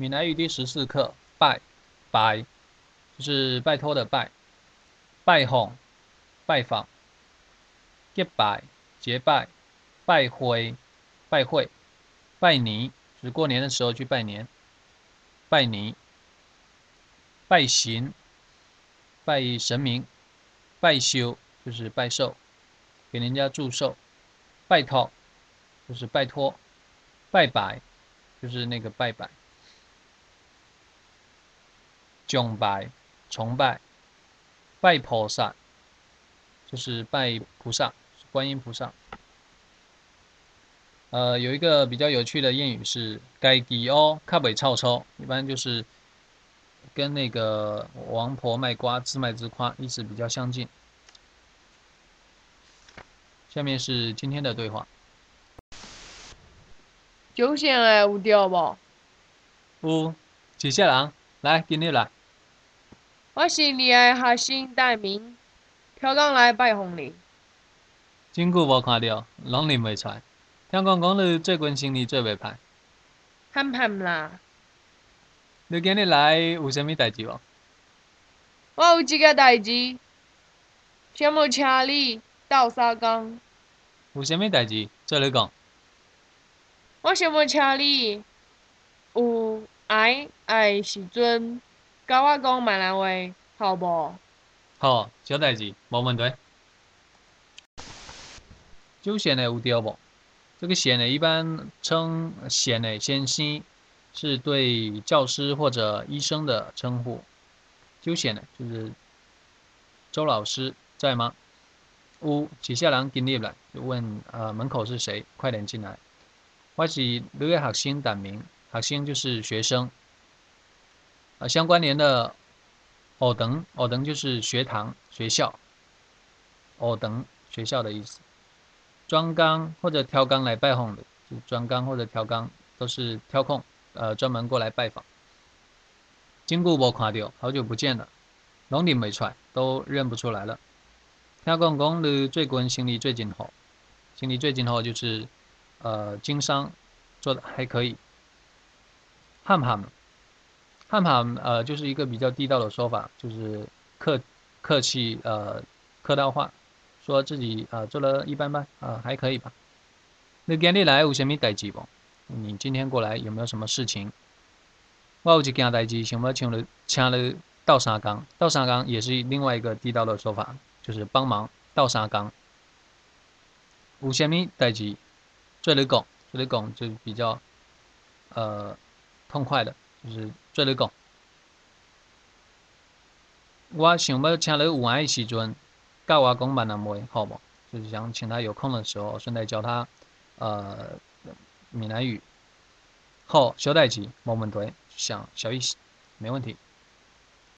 闽南语第十四课，拜，拜，就是拜托的拜，拜访，拜访，结拜，结拜，拜会，拜会，拜年，就是过年的时候去拜年，拜年，拜神，拜神明，拜修，就是拜寿，给人家祝寿，拜托，就是拜托，拜拜，就是那个拜拜。敬拜、崇拜、拜菩萨，就是拜菩萨，观音菩萨。呃，有一个比较有趣的谚语是“该吉哦，卡北臭臭”，一般就是跟那个王婆卖瓜，自卖自夸，意思比较相近。下面是今天的对话。九线诶，有钓无？有，几下人？来，今日来。我是你的学生大明，跳港来拜访你。真久无看到，拢认袂出。来。听讲讲你最近生意做袂歹。憨憨啦。你今日来有啥物代志无？我有一个代志，想要请你斗相共。有啥物代志？做你讲。我想要请你有爱爱时阵。甲我讲闽南话，好无？好，小代志，无问题。酒仙的有钓无？这个仙呢，一般称仙呢先生，是对教师或者医生的称呼。酒仙呢，就是周老师在吗？有，几下人进入来，就问呃门口是谁？快点进来。我是你的学生，单名学生就是学生。啊，相关联的偶等，偶等就是学堂、学校，偶等学校的意思。专纲或者挑纲来拜访的，就专纲或者挑纲都是挑空，呃，专门过来拜访。经过无看到，好久不见了，拢认没出来，都认不出来了。听讲讲你最近心理最近好，心理最近好就是，呃，经商做的还可以。汉汉。汉汉呃，就是一个比较地道的说法，就是客客气呃客套话，说自己呃做了一般般啊还可以吧。你今日来有啥物代志不？你今天过来有没有什么事情？我有一件代志想要请你请你倒三缸，倒三缸也是另外一个地道的说法，就是帮忙倒三缸。有啥物代志？做你讲，做你讲就比较呃痛快的。就是做你讲，我想要请你有闲的时阵教我讲闽南话，好无？就是想请他有空的时候，顺带教他呃闽南语。好，小代志，没问题，想小意思，没问题。